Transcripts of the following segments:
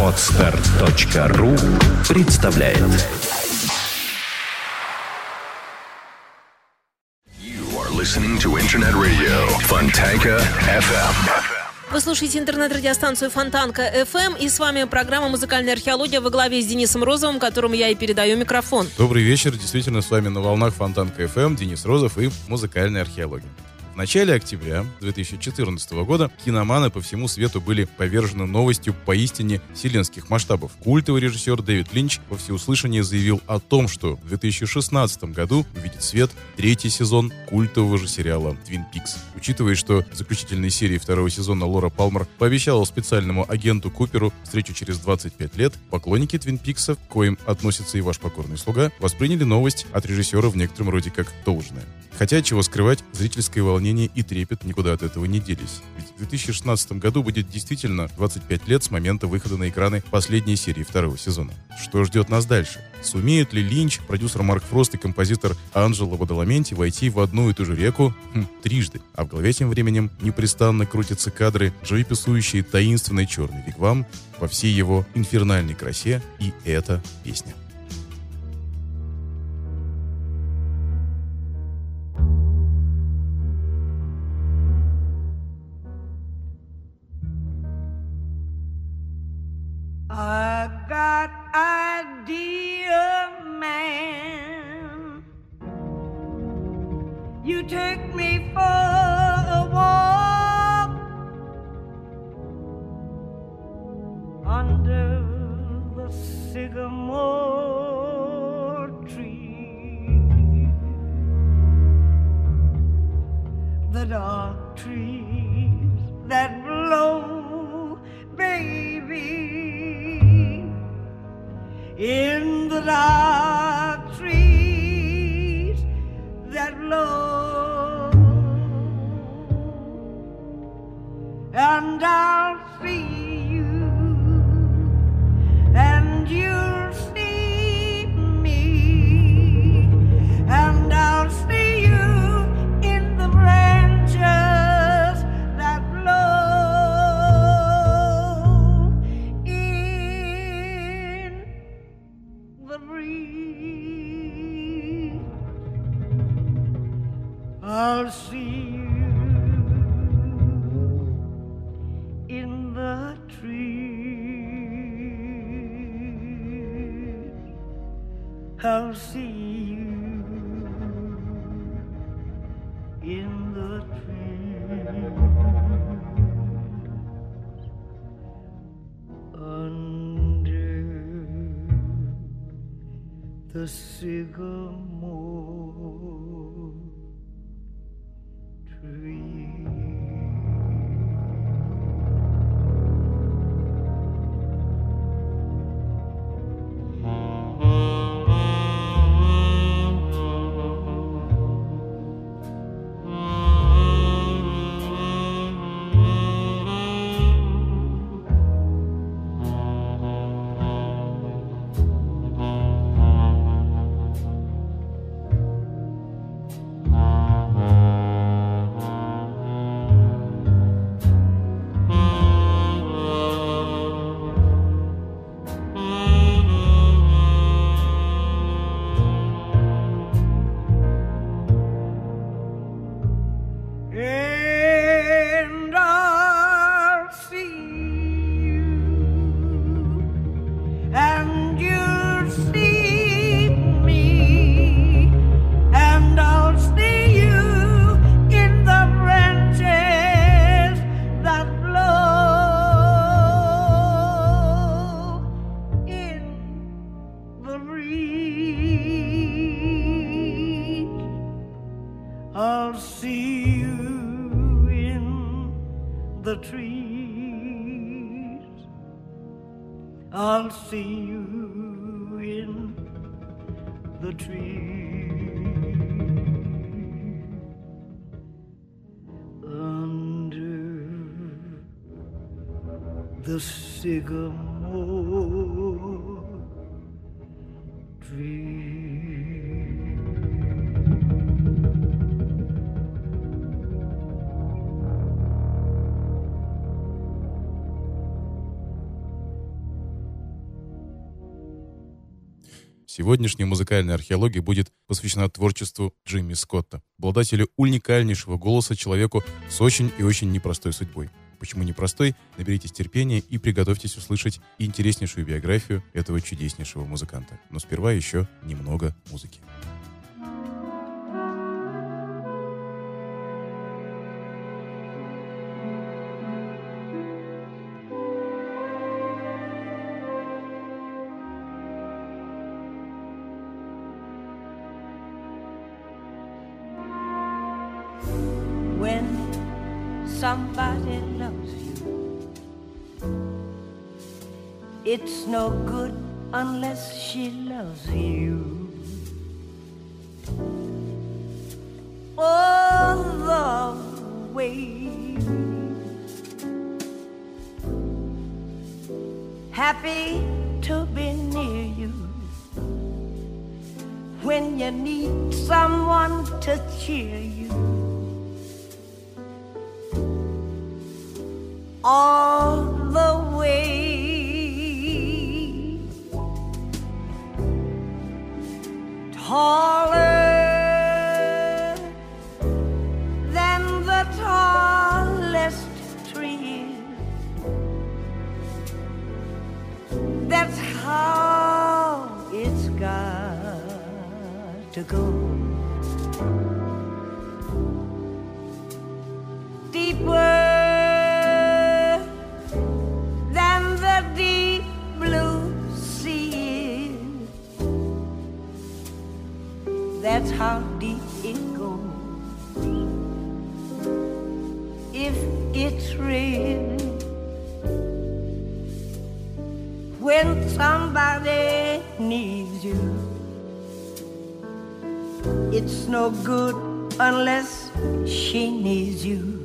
Отстар.ру представляет You are listening to Internet Radio Fontanka FM. Вы слушаете интернет-радиостанцию Фонтанка FM, и с вами программа «Музыкальная археология» во главе с Денисом Розовым, которому я и передаю микрофон. Добрый вечер. Действительно, с вами на волнах Фонтанка FM Денис Розов и музыкальная археология. В начале октября 2014 года киноманы по всему свету были повержены новостью поистине вселенских масштабов. Культовый режиссер Дэвид Линч во всеуслышание заявил о том, что в 2016 году увидит свет третий сезон культового же сериала «Твин Пикс». Учитывая, что в заключительной серии второго сезона Лора Палмер пообещала специальному агенту Куперу встречу через 25 лет, поклонники Твин Пикса, к коим относится и ваш покорный слуга, восприняли новость от режиссера в некотором роде как должное. Хотя, чего скрывать, зрительское волнение и трепет никуда от этого не делись. Ведь в 2016 году будет действительно 25 лет с момента выхода на экраны последней серии второго сезона. Что ждет нас дальше? Сумеют ли Линч, продюсер Марк Фрост и композитор Анджело Бадаламенти войти в одну и ту же реку хм, трижды? А в голове тем временем непрестанно крутятся кадры, живописующие таинственный черный вигвам во всей его инфернальной красе, и эта песня. Man. You take me for a walk under the sycamore tree. The dark trees bergamo dream. Сегодняшняя музыкальная археология будет посвящена творчеству Джимми Скотта, обладателю уникальнейшего голоса человеку с очень и очень непростой судьбой почему непростой, наберитесь терпения и приготовьтесь услышать интереснейшую биографию этого чудеснейшего музыканта. Но сперва еще немного музыки. It's no good unless she loves you. All the way. Happy to be near you when you need someone to cheer It's no good unless she needs you.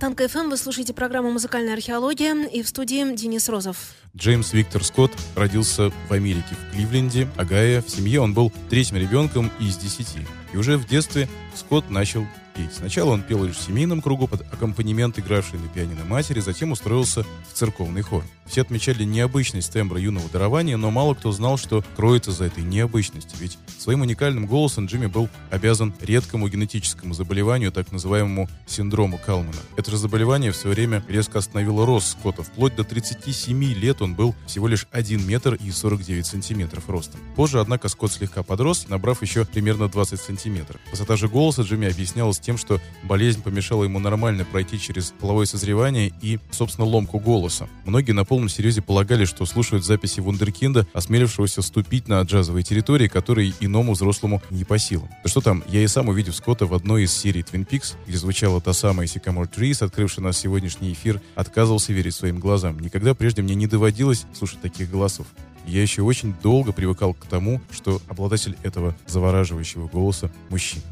Фонтан КФМ. Вы слушаете программу «Музыкальная археология» и в студии Денис Розов. Джеймс Виктор Скотт родился в Америке, в Кливленде, Огайо. В семье он был третьим ребенком из десяти. И уже в детстве Скотт начал петь. Сначала он пел лишь в семейном кругу под аккомпанемент игравшей на пианино матери, затем устроился в церковный хор. Все отмечали необычность тембра юного дарования, но мало кто знал, что кроется за этой необычностью. Ведь своим уникальным голосом Джимми был обязан редкому генетическому заболеванию, так называемому синдрому Калмана. Это же заболевание в свое время резко остановило рост Скотта. Вплоть до 37 лет он был всего лишь 1 метр и 49 сантиметров ростом. Позже, однако, Скотт слегка подрос, набрав еще примерно 20 сантиметров. Высота же голоса Джимми объяснялась тем, что болезнь помешала ему нормально пройти через половое созревание и, собственно, ломку голоса. Многие на полном серьезе полагали, что слушают записи вундеркинда, осмелившегося ступить на джазовые территории, которые иному взрослому не по силам. Да что там, я и сам увидев Скотта в одной из серий Twin Peaks, где звучала та самая Sycamore Trees, открывшая наш сегодняшний эфир, отказывался верить своим глазам. Никогда прежде мне не доводилось слушать таких голосов. Я еще очень долго привыкал к тому, что обладатель этого завораживающего голоса – мужчина.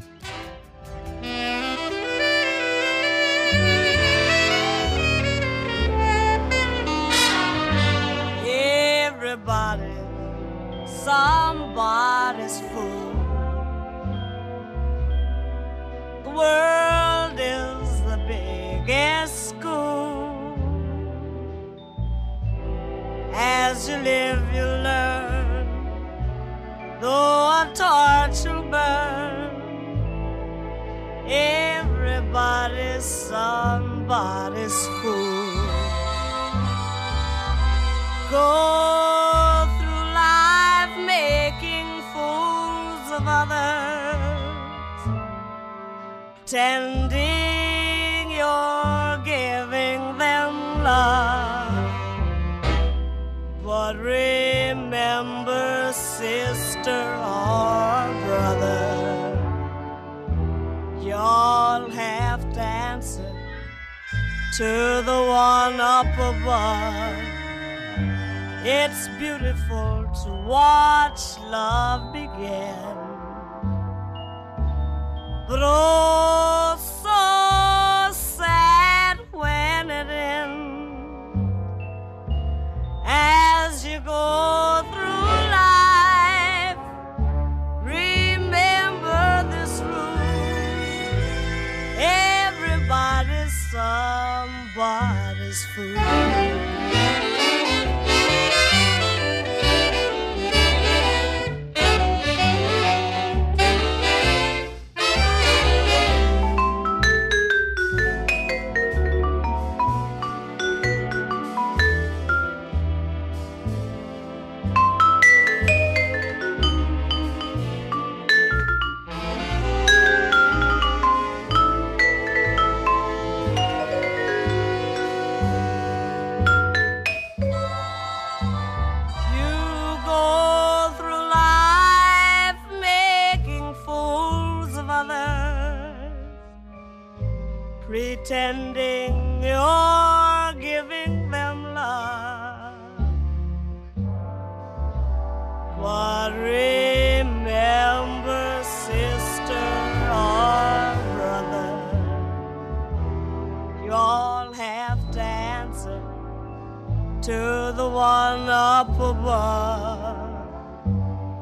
Everybody, somebody's fool. The world is the biggest school. As you live, you learn. Though a torch will burn, everybody's somebody's fool. Go tending you're giving them love. But remember, sister or brother, you'll have to answer to the one up above. It's beautiful to watch love begin. But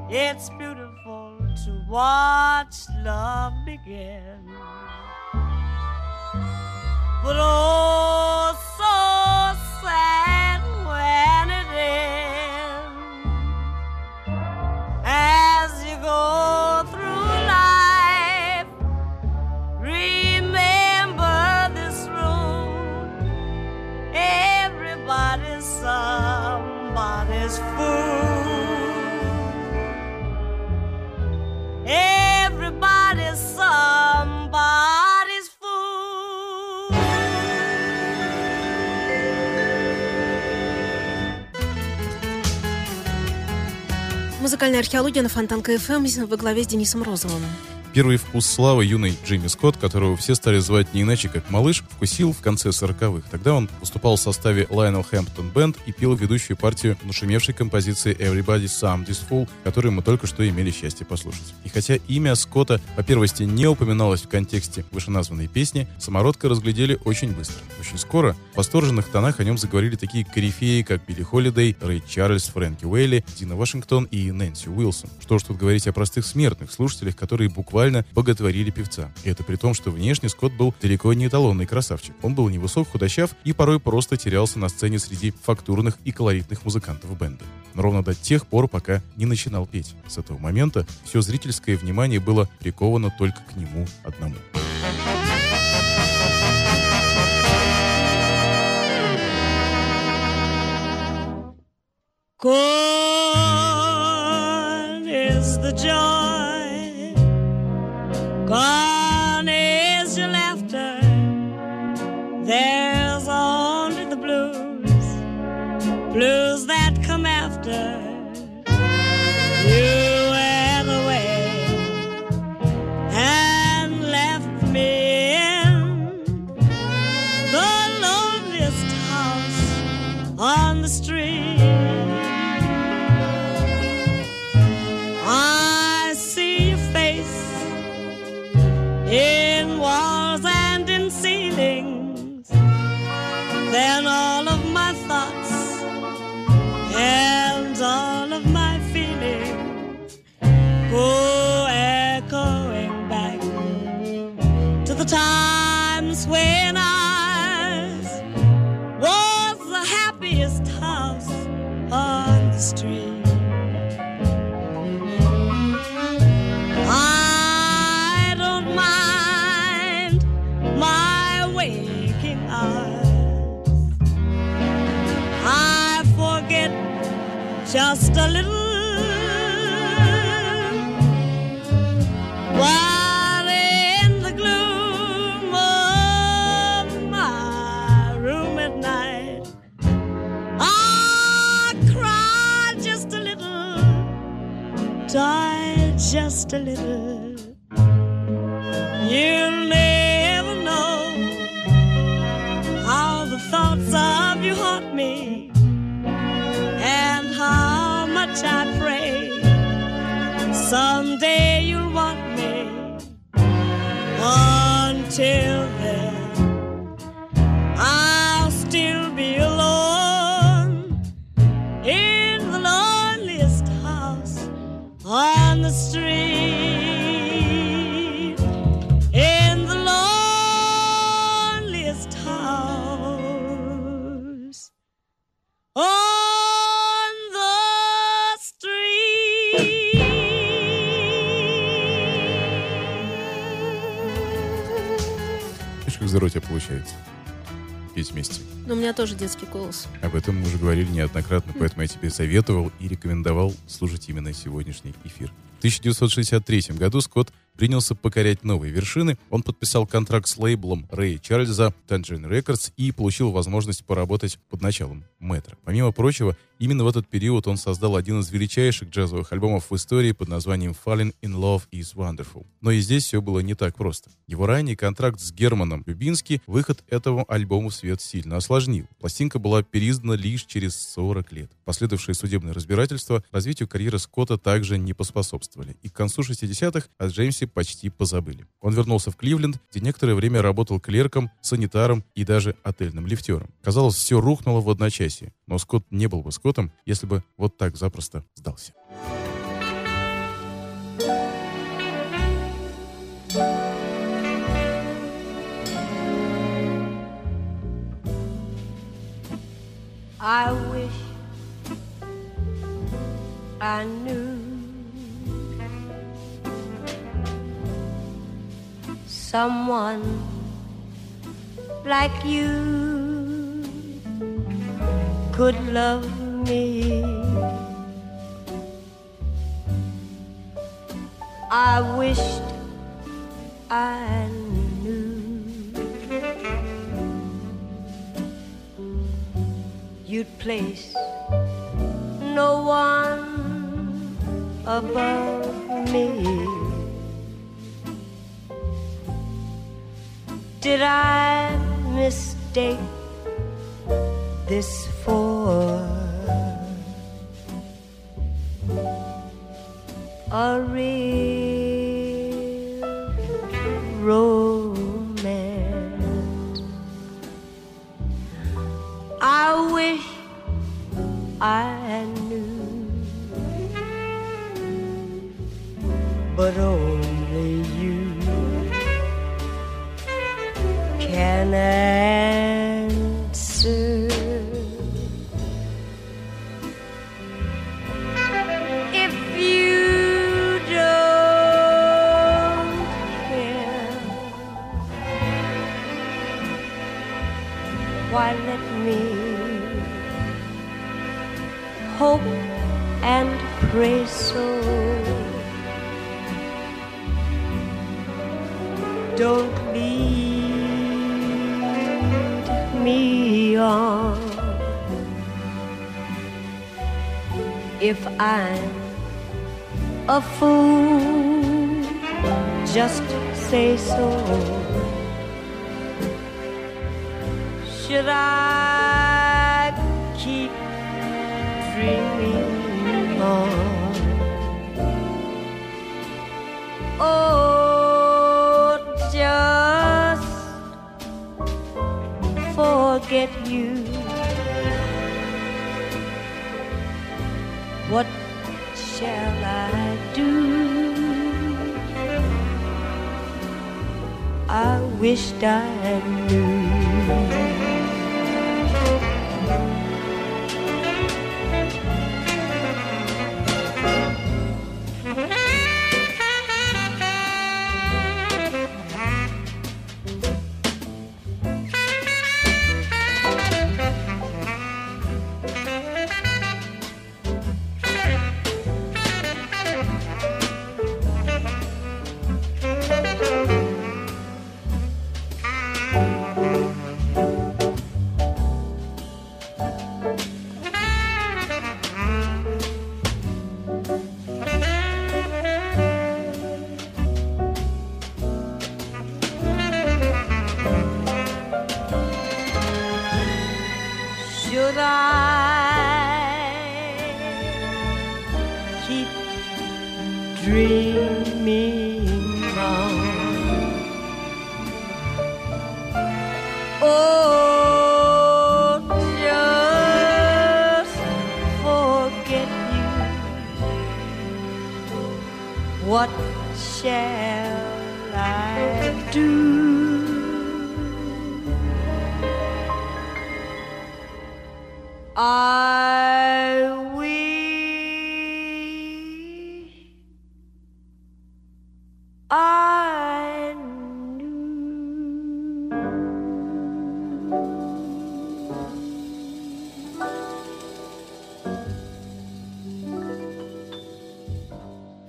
It's beautiful to watch love begin. Музыкальная археология на Фонтан КФМ во главе с Денисом Розовым. Первый вкус славы юный Джимми Скотт, которого все стали звать не иначе, как «Малыш», вкусил в конце 40-х. Тогда он выступал в составе Lionel Hampton Band и пел ведущую партию нашумевшей композиции Everybody's Some This Fool, которую мы только что имели счастье послушать. И хотя имя Скотта по первости не упоминалось в контексте вышеназванной песни, самородка разглядели очень быстро. Очень скоро в восторженных тонах о нем заговорили такие корифеи, как Билли Холидей, Рэй Чарльз, Фрэнки Уэйли, Дина Вашингтон и Нэнси Уилсон. Что ж тут говорить о простых смертных слушателях, которые буквально боготворили певца. И это при том, что внешне Скотт был далеко не эталонный красавчик. Он был невысок, худощав и порой просто терялся на сцене среди фактурных и колоритных музыкантов бенда. Но ровно до тех пор, пока не начинал петь. С этого момента все зрительское внимание было приковано только к нему одному. Gone is the joy, gone is your laughter. There's just a little. You'll never know how the thoughts of you haunt me and how much I pray someday you'll want me. Until then, I'll still be alone in the loneliest house on the street. как здорово у тебя получается петь вместе. Но у меня тоже детский голос. Об этом мы уже говорили неоднократно, поэтому я тебе советовал и рекомендовал слушать именно сегодняшний эфир. В 1963 году Скотт принялся покорять новые вершины. Он подписал контракт с лейблом Рэя Чарльза Tangerine Records и получил возможность поработать под началом Мэтра. Помимо прочего, именно в этот период он создал один из величайших джазовых альбомов в истории под названием Falling in Love is Wonderful. Но и здесь все было не так просто. Его ранний контракт с Германом Любински выход этого альбома в свет сильно осложнил. Пластинка была переиздана лишь через 40 лет. Последовавшие судебные разбирательства развитию карьеры Скотта также не поспособствовали. И к концу 60-х о Джеймсе почти позабыли. Он вернулся в Кливленд, где некоторое время работал клерком, санитаром и даже отельным лифтером. Казалось, все рухнуло в одночасье. Но Скотт не был бы Скоттом, если бы вот так запросто сдался. I wish I knew someone like you could love me. I wished I place, no one above me. Did I mistake this for a real? Wished I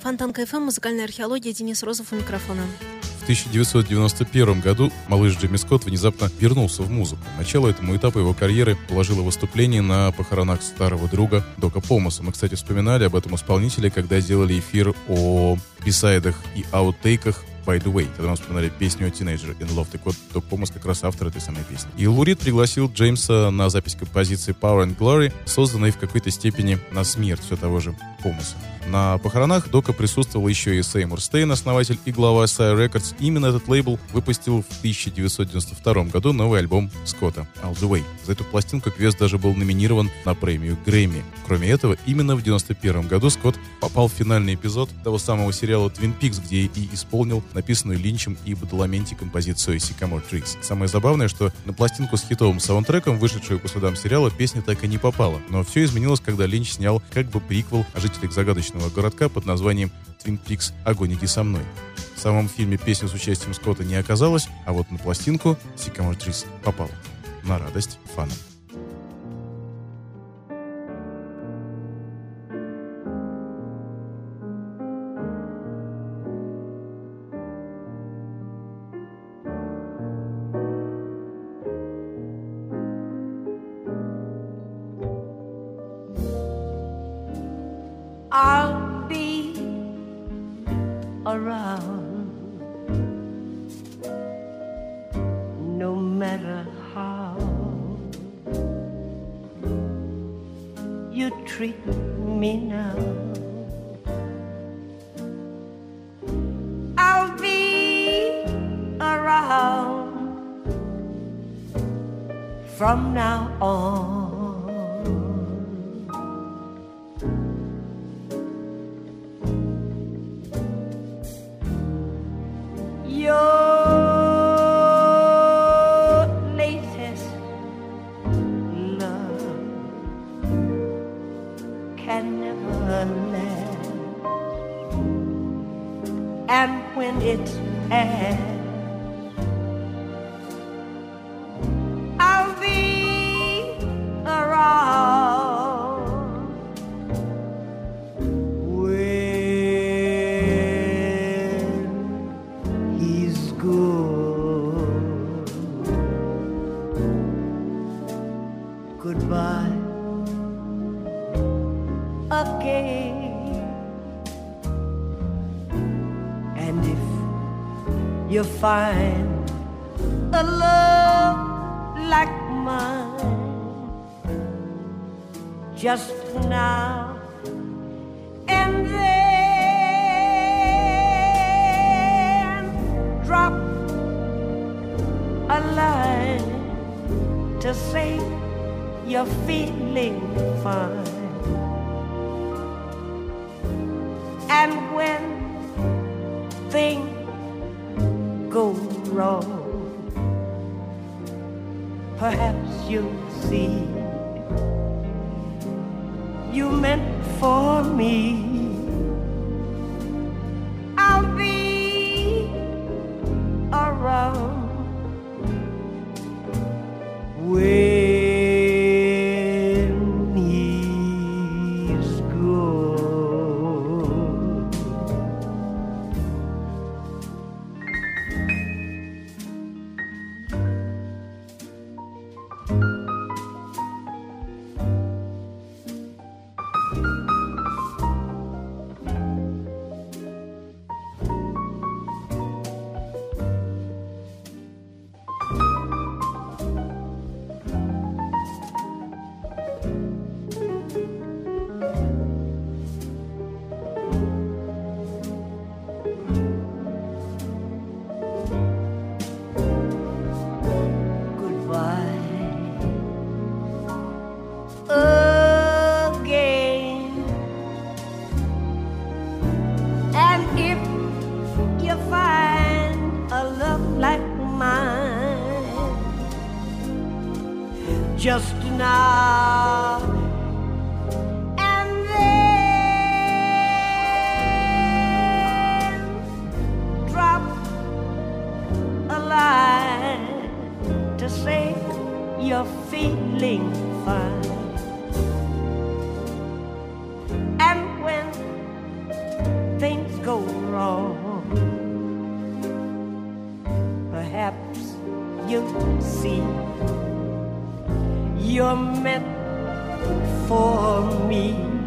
Фонтанка ФМ, музыкальная археология, Денис Розов у микрофона. В 1991 году малыш Джимми Скотт внезапно вернулся в музыку. Начало этому этапу его карьеры положило выступление на похоронах старого друга Дока Помаса. Мы, кстати, вспоминали об этом исполнителе, когда сделали эфир о бисайдах и аутейках By the Way, когда мы вспоминали песню Teenager in Love. Так вот, Док Помас как раз автор этой самой песни. И Лурид пригласил Джеймса на запись композиции Power and Glory, созданной в какой-то степени на смерть все того же Помаса. На похоронах Дока присутствовал еще и Сеймур Стейн, основатель и глава Sire Records. Именно этот лейбл выпустил в 1992 году новый альбом Скотта All the Way. За эту пластинку Квест даже был номинирован на премию Грэмми. Кроме этого, именно в 1991 году Скотт попал в финальный эпизод того самого сериала Twin Peaks, где и исполнил написанную Линчем и Бадаламенти композицию Sycamore Trees. Самое забавное, что на пластинку с хитовым саундтреком, вышедшую по следам сериала, песня так и не попала. Но все изменилось, когда Линч снял как бы приквел о жителях загадочного городка под названием Twin Peaks «Огонь, со мной». В самом фильме песни с участием Скотта не оказалось, а вот на пластинку Sycamore Trees попала. На радость фанам. Treat me now. I'll be around from now on. Find go wrong perhaps you'll see you meant for me. You'll see you're meant for me.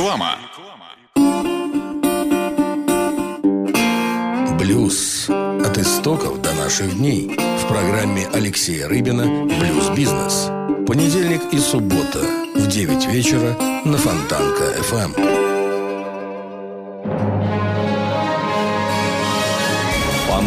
Реклама. Блюз. От истоков до наших дней. В программе Алексея Рыбина «Блюз-бизнес». Понедельник и суббота в 9 вечера на Фонтанка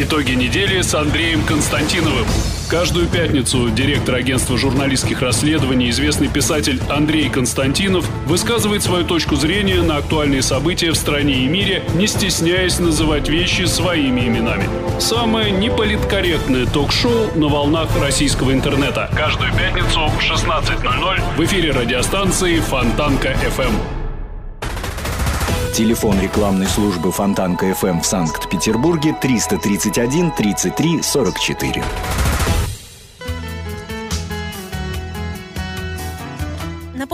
Итоги недели с Андреем Константиновым. Каждую пятницу директор агентства журналистских расследований, известный писатель Андрей Константинов, высказывает свою точку зрения на актуальные события в стране и мире, не стесняясь называть вещи своими именами. Самое неполиткорректное ток-шоу на волнах российского интернета. Каждую пятницу в 16.00 в эфире радиостанции Фонтанка FM. Телефон рекламной службы Фонтанка FM в Санкт-Петербурге 331 33 44.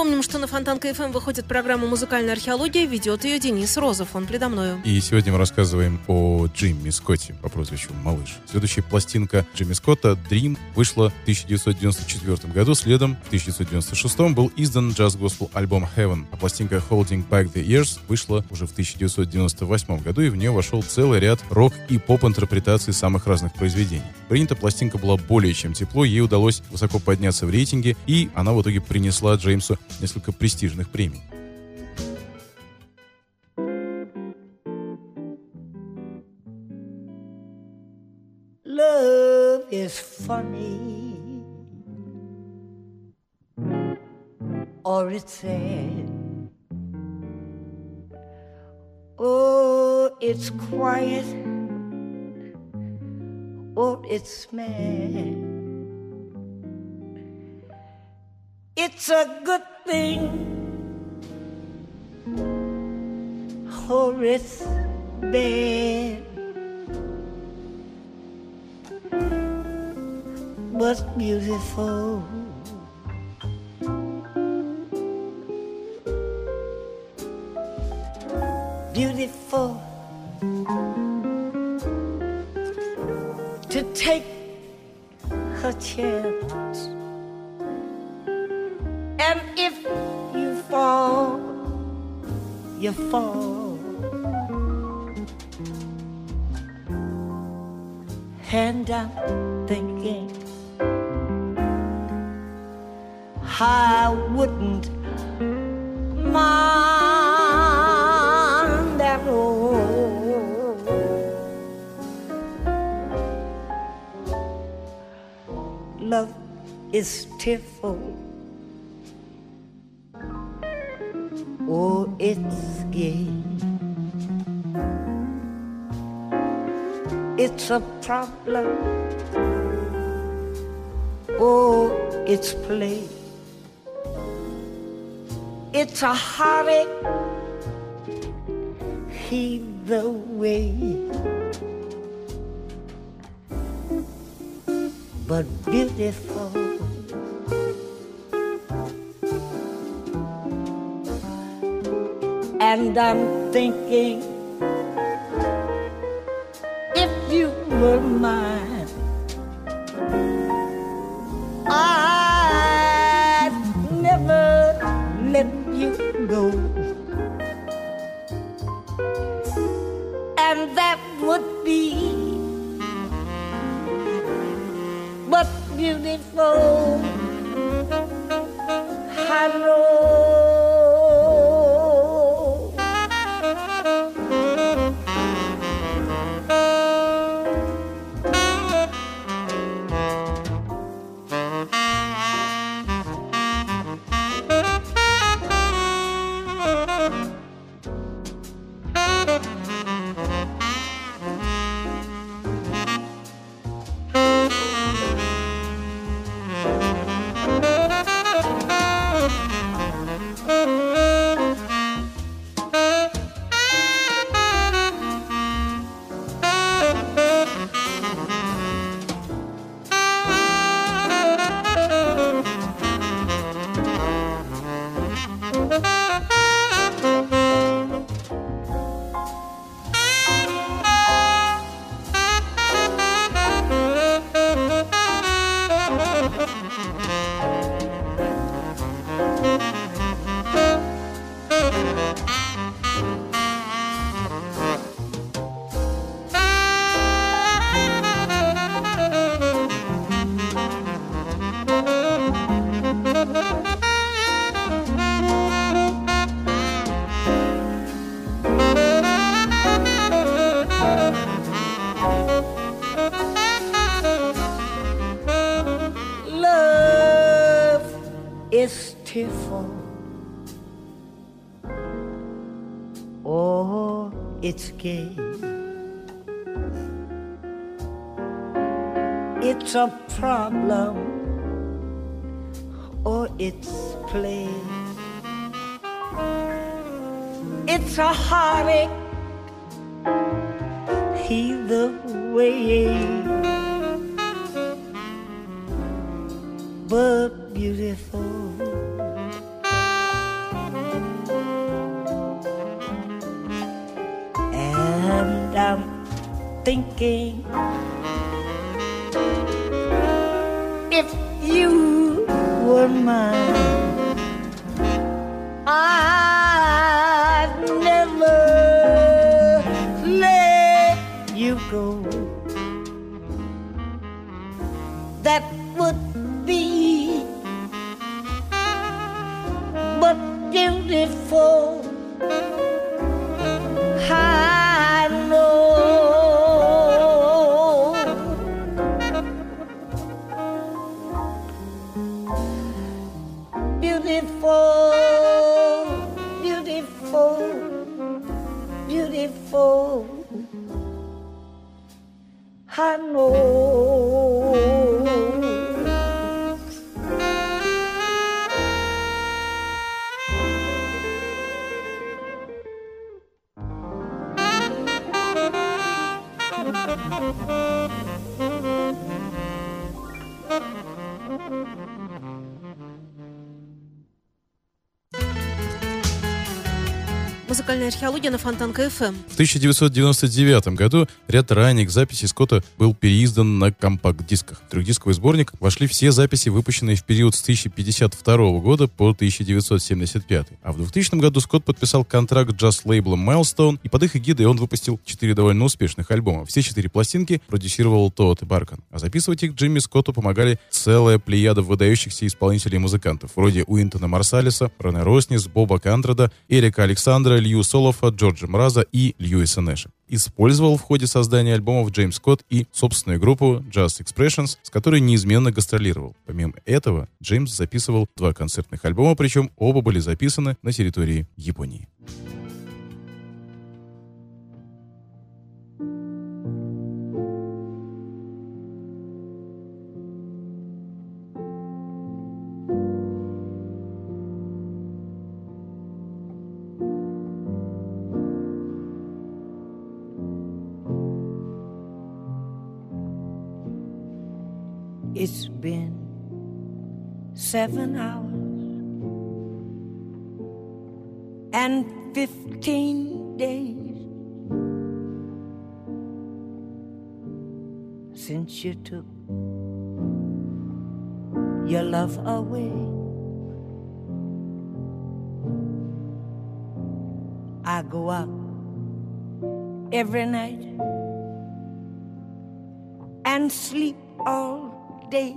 Напомним, что на Фонтанка ФМ выходит программа «Музыкальная археология». Ведет ее Денис Розов. Он предо мною. И сегодня мы рассказываем о Джимми Скотте по прозвищу Малыш. Следующая пластинка Джимми Скотта «Dream» вышла в 1994 году. Следом в 1996 был издан джаз-госпел альбом «Heaven», а пластинка «Holding Back the Years» вышла уже в 1998 году, и в нее вошел целый ряд рок- и поп-интерпретаций самых разных произведений. Принята пластинка была более чем тепло, ей удалось высоко подняться в рейтинге, и она в итоге принесла Джеймсу несколько престижных премий. Love is funny, or it's sad. Oh, it's quiet, or it's mad. It's a good thing, or it's bad. But beautiful. Beautiful to take a chance. And if you fall, you fall. And I'm thinking, I wouldn't mind at all. Love is tearful. It's a problem. Oh, it's play. It's a heartache. the way. But beautiful. And I'm thinking you were thinking if you were mine, I'd never let you go. That know. Музыкальная археология на Фонтанка ФМ. В 1999 году ряд ранних записей Скотта был переиздан на компакт-дисках. В трехдисковый сборник вошли все записи, выпущенные в период с 1052 года по 1975. А в 2000 году Скотт подписал контракт джаз-лейблом Milestone, и под их эгидой он выпустил четыре довольно успешных альбома. Все четыре пластинки продюсировал Тодд и Баркан. А записывать их Джимми Скотту помогали целая плеяда выдающихся исполнителей и музыкантов, вроде Уинтона Марсалиса, Рене Роснис, Боба Кантреда, Эрика Александра, Лью Солофа, Джорджа Мраза и Льюиса Нэша. Использовал в ходе создания альбомов Джеймс Скотт и собственную группу Just Expressions, с которой неизменно гастролировал. Помимо этого, Джеймс записывал два концертных альбома, причем оба были записаны на территории Японии. Seven hours and fifteen days since you took your love away. I go out every night and sleep all day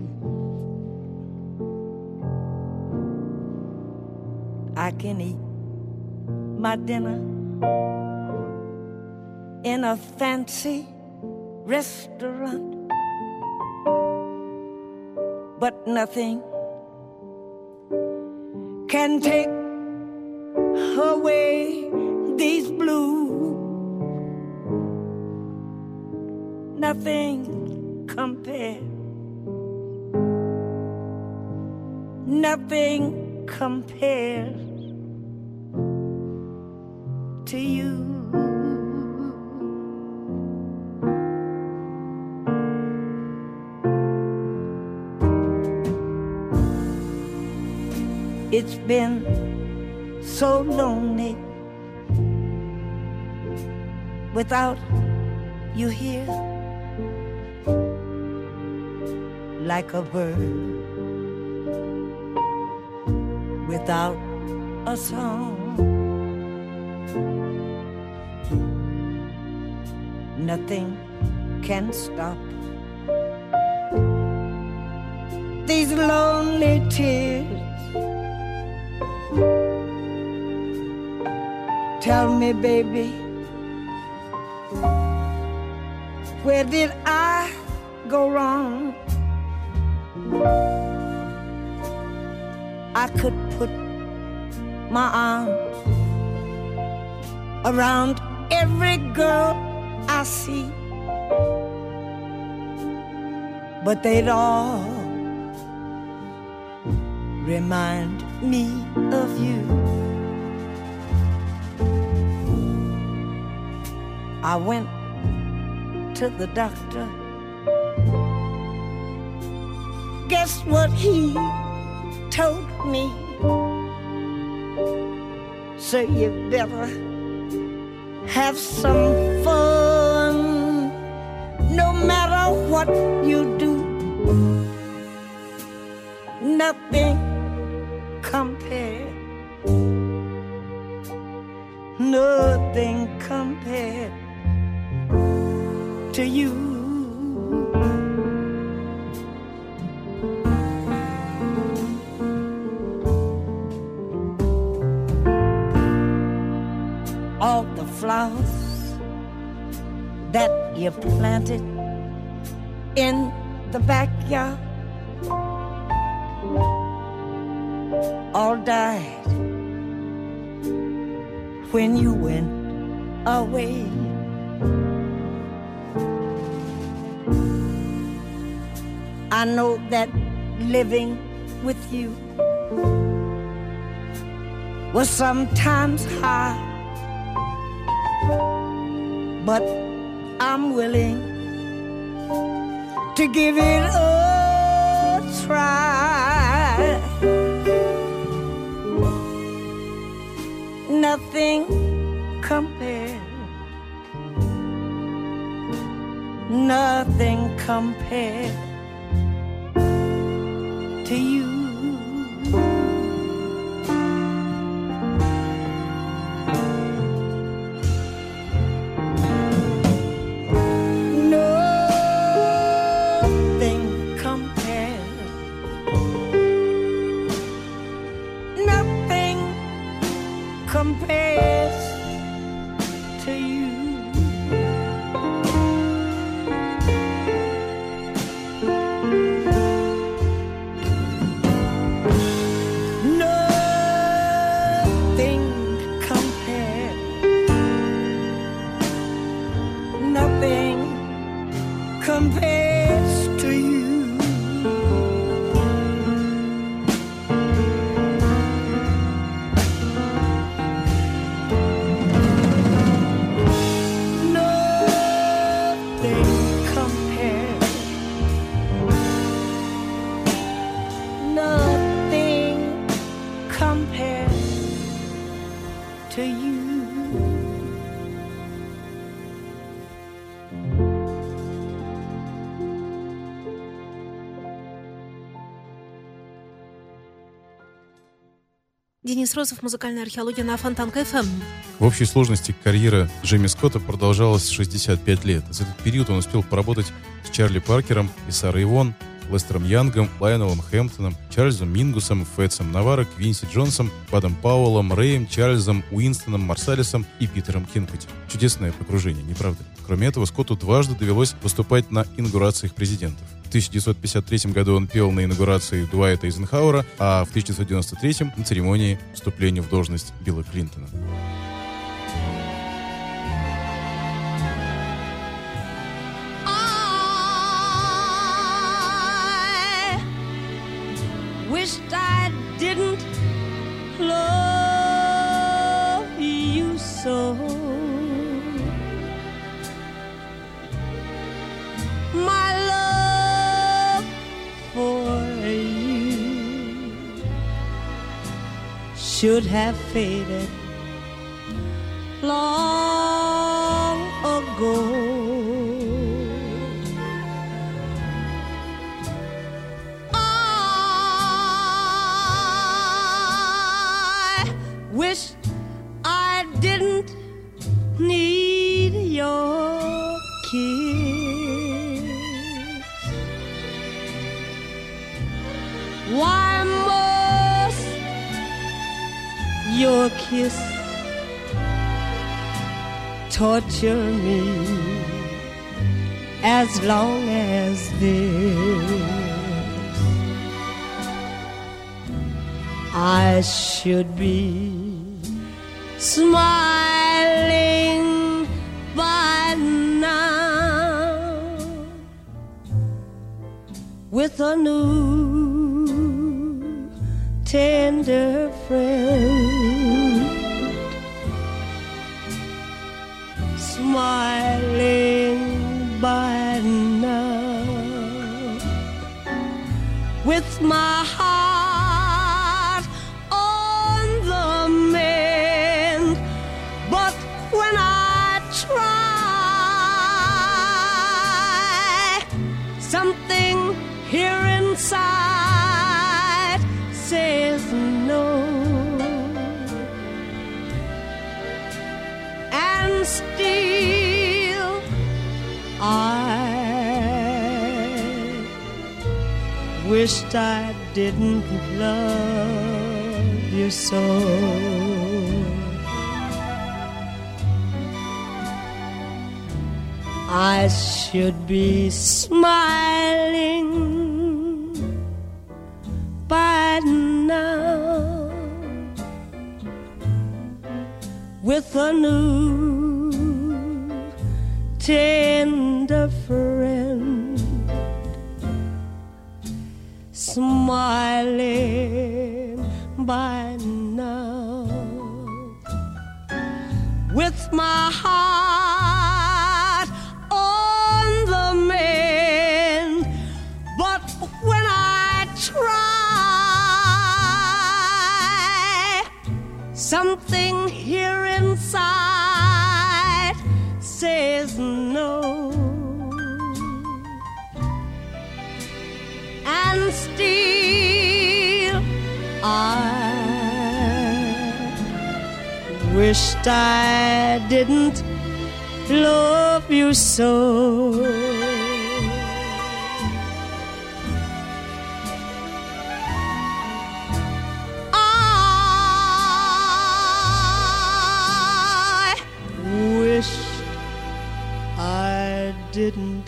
I can eat my dinner in a fancy restaurant, but nothing can take away these blues. Nothing compares. Nothing compares to you. It's been so lonely without you here, like a bird without a song. Nothing can stop these lonely tears. Tell me, baby, where did I go wrong? I could put my arms around every girl I see, but they'd all remind me of you. I went to the doctor. Guess what he told me? So you better have some fun what you do. Nothing compared, nothing compared to you. All the flowers that you planted in the backyard all died when you went away. I know that living with you was sometimes hard, but I'm willing to give it a try. Nothing compared, nothing compared to you. Compares to you. Денис Розов, музыкальная археология на Фонтанка ФМ. В общей сложности карьера Джимми Скотта продолжалась 65 лет. За этот период он успел поработать с Чарли Паркером и Сарой Ивон, Лестером Янгом, Лайонелом Хэмптоном, Чарльзом Мингусом, Фэтсом Наваро, Квинси Джонсом, Падом Пауэллом, Рэем, Чарльзом, Уинстоном, Марсалисом и Питером Кинкоти. Чудесное окружение, не правда ли? Кроме этого, Скотту дважды довелось выступать на инаугурациях президентов. В 1953 году он пел на инаугурации Дуайта Эйзенхауэра, а в 1993 на церемонии вступления в должность Билла Клинтона. I wished I didn't love should have faded still I wished I didn't love you so. I should be smiling by now with a new tender friend smiling by now with my heart on the mend but when I try something here wished I didn't love you so. I wished I didn't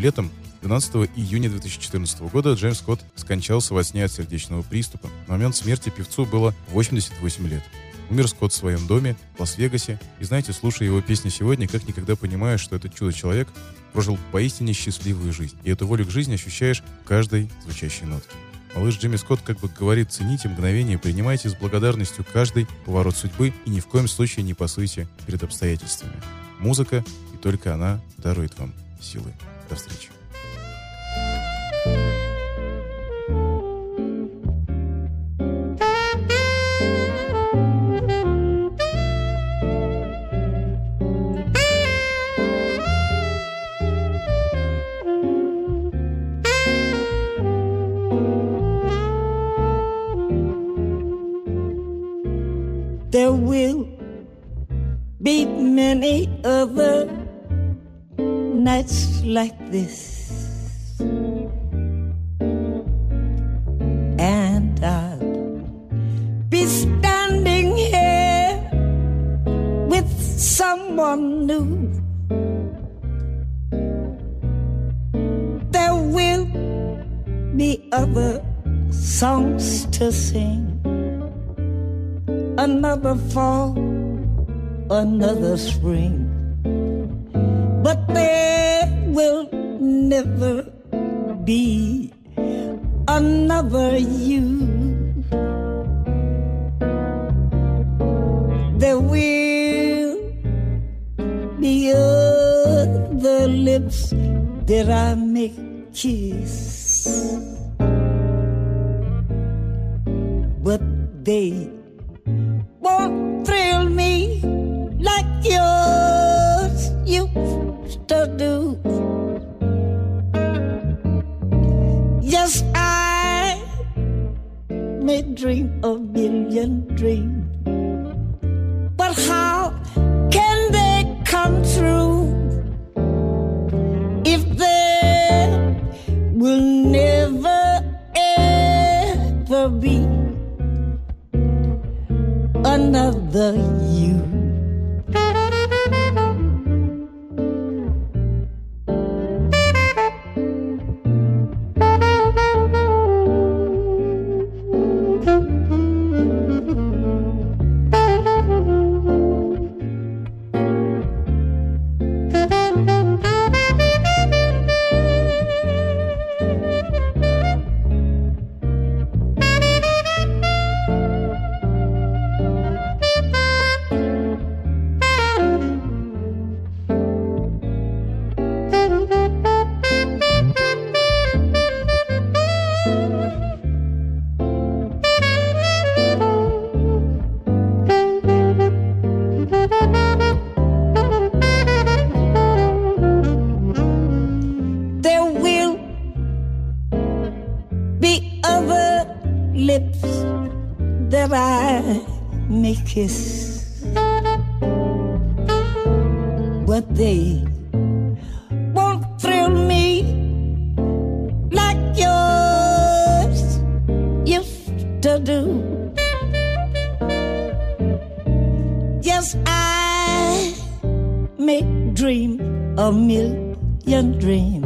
летом, 12 июня 2014 года, Джеймс Скотт скончался во сне от сердечного приступа. На момент смерти певцу было 88 лет. Умер Скотт в своем доме в Лас-Вегасе. И знаете, слушая его песни сегодня, как никогда понимаешь, что этот чудо-человек прожил поистине счастливую жизнь. И эту волю к жизни ощущаешь в каждой звучащей нотке. Малыш Джимми Скотт как бы говорит, цените мгновение, принимайте с благодарностью каждый поворот судьбы и ни в коем случае не пасуйте перед обстоятельствами. Музыка, и только она дарует вам силы. До встречи. Another you. There will be other lips that I may kiss. But they dream a million dreams. Lips that I may kiss, but they won't thrill me like yours used to do. Yes, I may dream a million dreams.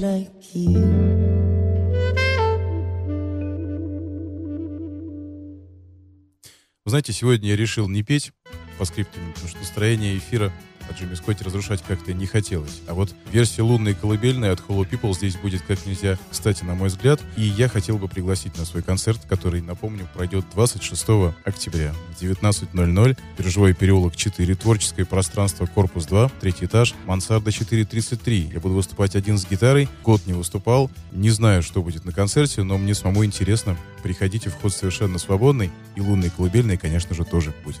Like you. Вы знаете, сегодня я решил не петь по скриптам, потому что настроение эфира от Джимми Скотти разрушать как-то не хотелось. А вот версия лунной колыбельной от Hollow People здесь будет как нельзя кстати, на мой взгляд. И я хотел бы пригласить на свой концерт, который, напомню, пройдет 26 октября в 19.00. Биржевой переулок 4, творческое пространство, корпус 2, третий этаж, мансарда 433. Я буду выступать один с гитарой. Год не выступал. Не знаю, что будет на концерте, но мне самому интересно. Приходите, вход совершенно свободный. И лунной колыбельной, конечно же, тоже будет.